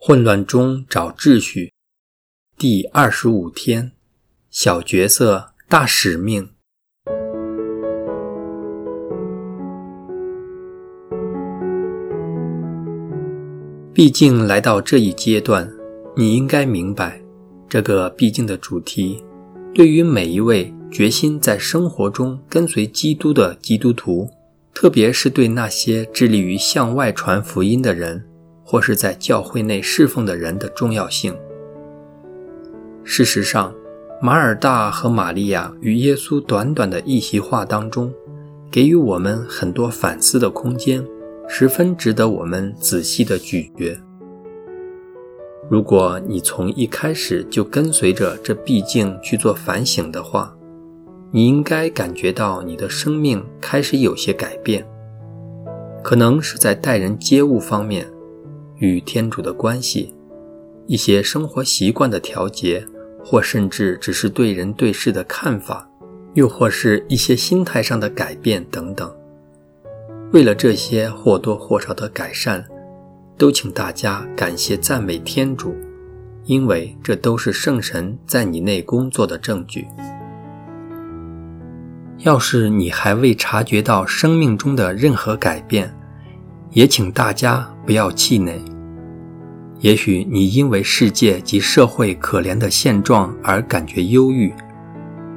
混乱中找秩序，第二十五天，小角色大使命。毕竟来到这一阶段，你应该明白，这个毕竟的主题，对于每一位决心在生活中跟随基督的基督徒，特别是对那些致力于向外传福音的人。或是在教会内侍奉的人的重要性。事实上，马尔大和玛利亚与耶稣短短的一席话当中，给予我们很多反思的空间，十分值得我们仔细的咀嚼。如果你从一开始就跟随着这毕竟去做反省的话，你应该感觉到你的生命开始有些改变，可能是在待人接物方面。与天主的关系，一些生活习惯的调节，或甚至只是对人对事的看法，又或是一些心态上的改变等等。为了这些或多或少的改善，都请大家感谢赞美天主，因为这都是圣神在你内工作的证据。要是你还未察觉到生命中的任何改变，也请大家不要气馁。也许你因为世界及社会可怜的现状而感觉忧郁，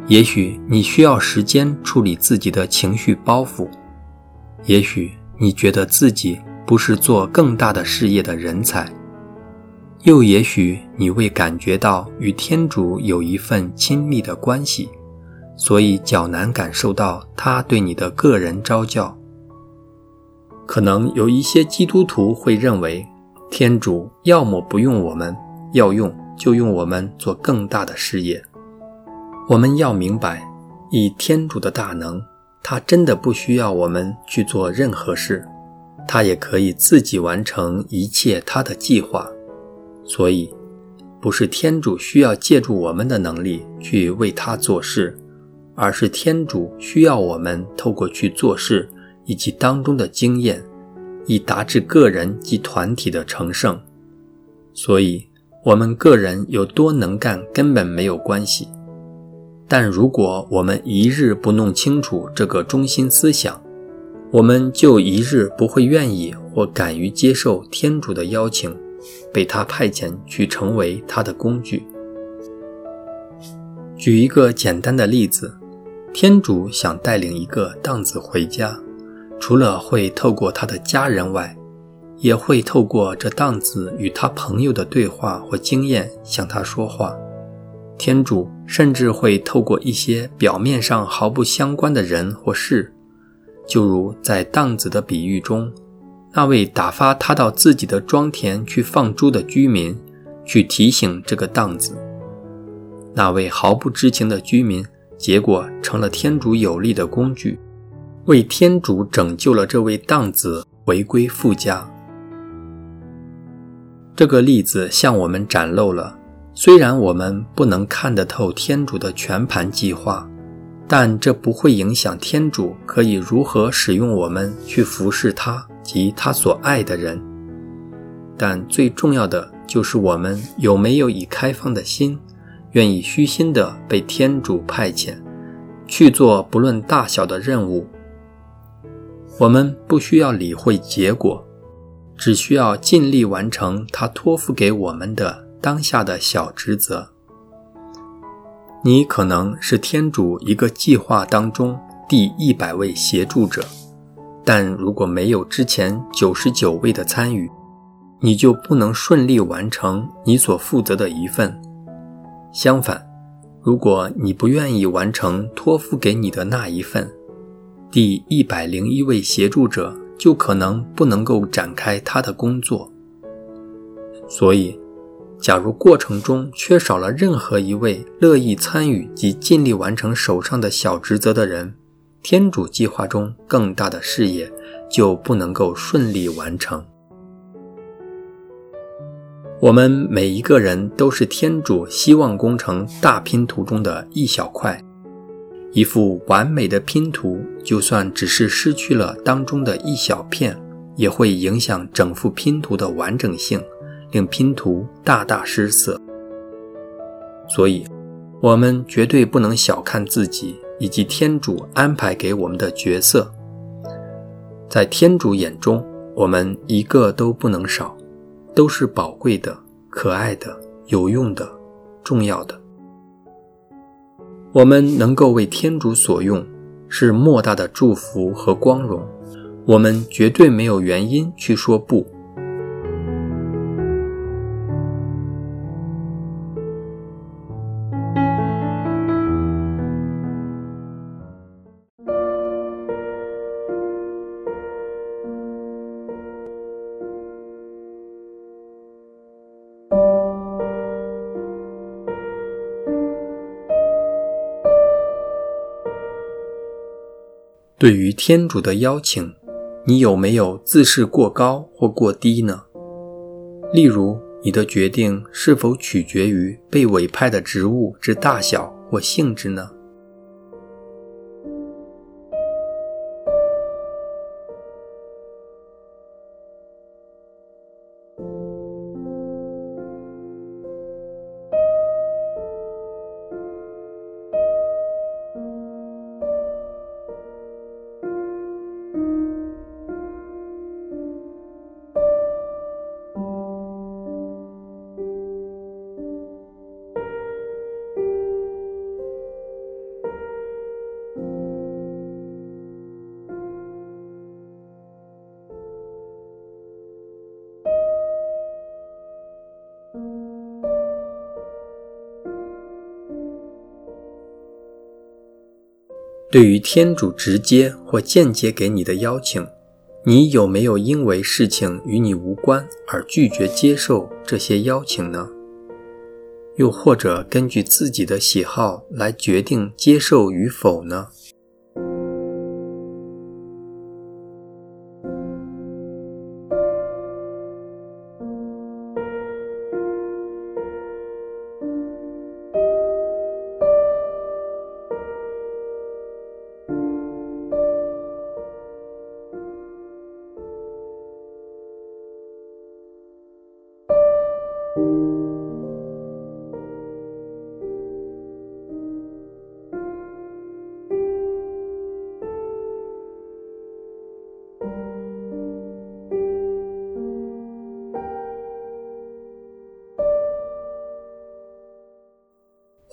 也许你需要时间处理自己的情绪包袱，也许你觉得自己不是做更大的事业的人才，又也许你未感觉到与天主有一份亲密的关系，所以较难感受到他对你的个人招教。可能有一些基督徒会认为，天主要么不用我们，要用就用我们做更大的事业。我们要明白，以天主的大能，他真的不需要我们去做任何事，他也可以自己完成一切他的计划。所以，不是天主需要借助我们的能力去为他做事，而是天主需要我们透过去做事。以及当中的经验，以达至个人及团体的成圣。所以，我们个人有多能干根本没有关系。但如果我们一日不弄清楚这个中心思想，我们就一日不会愿意或敢于接受天主的邀请，被他派遣去成为他的工具。举一个简单的例子：天主想带领一个荡子回家。除了会透过他的家人外，也会透过这档子与他朋友的对话或经验向他说话。天主甚至会透过一些表面上毫不相关的人或事，就如在档子的比喻中，那位打发他到自己的庄田去放猪的居民，去提醒这个档子。那位毫不知情的居民，结果成了天主有力的工具。为天主拯救了这位荡子回归富家。这个例子向我们展露了，虽然我们不能看得透天主的全盘计划，但这不会影响天主可以如何使用我们去服侍他及他所爱的人。但最重要的就是我们有没有以开放的心，愿意虚心的被天主派遣，去做不论大小的任务。我们不需要理会结果，只需要尽力完成他托付给我们的当下的小职责。你可能是天主一个计划当中第一百位协助者，但如果没有之前九十九位的参与，你就不能顺利完成你所负责的一份。相反，如果你不愿意完成托付给你的那一份，第一百零一位协助者就可能不能够展开他的工作，所以，假如过程中缺少了任何一位乐意参与及尽力完成手上的小职责的人，天主计划中更大的事业就不能够顺利完成。我们每一个人都是天主希望工程大拼图中的一小块。一幅完美的拼图，就算只是失去了当中的一小片，也会影响整幅拼图的完整性，令拼图大大失色。所以，我们绝对不能小看自己以及天主安排给我们的角色。在天主眼中，我们一个都不能少，都是宝贵的、可爱的、有用的、重要的。我们能够为天主所用，是莫大的祝福和光荣。我们绝对没有原因去说不。对于天主的邀请，你有没有自视过高或过低呢？例如，你的决定是否取决于被委派的职务之大小或性质呢？对于天主直接或间接给你的邀请，你有没有因为事情与你无关而拒绝接受这些邀请呢？又或者根据自己的喜好来决定接受与否呢？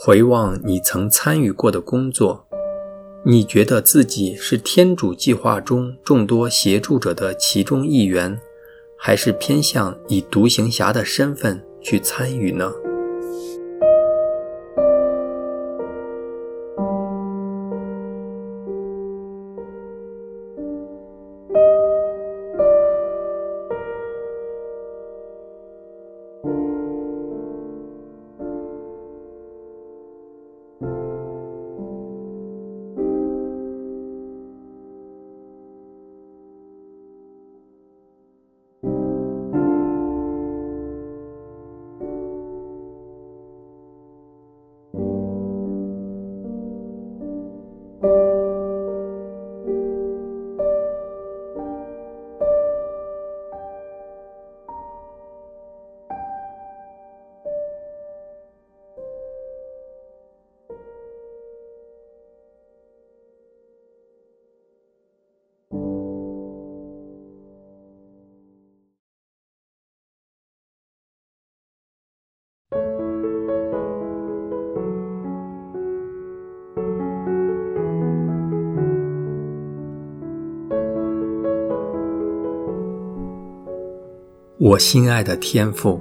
回望你曾参与过的工作，你觉得自己是天主计划中众多协助者的其中一员，还是偏向以独行侠的身份去参与呢？我心爱的天父，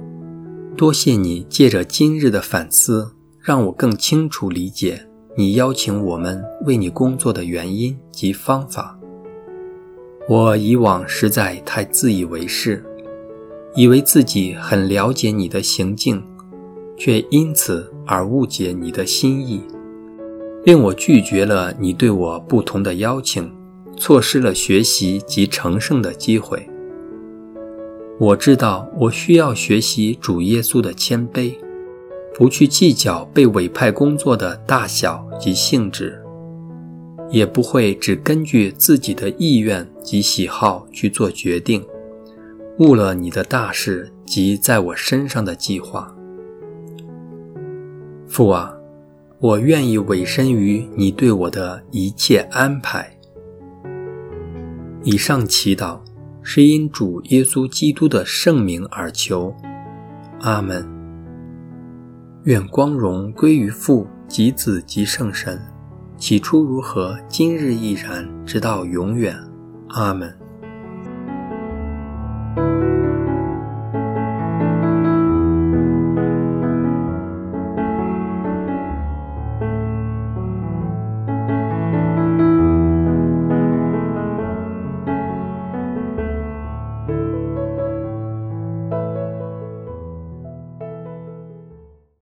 多谢你借着今日的反思，让我更清楚理解你邀请我们为你工作的原因及方法。我以往实在太自以为是，以为自己很了解你的行径，却因此而误解你的心意，令我拒绝了你对我不同的邀请，错失了学习及成圣的机会。我知道，我需要学习主耶稣的谦卑，不去计较被委派工作的大小及性质，也不会只根据自己的意愿及喜好去做决定。误了你的大事及在我身上的计划。父啊，我愿意委身于你对我的一切安排。以上祈祷是因主耶稣基督的圣名而求，阿门。愿光荣归于父及子及圣神，起初如何，今日亦然，直到永远，阿门。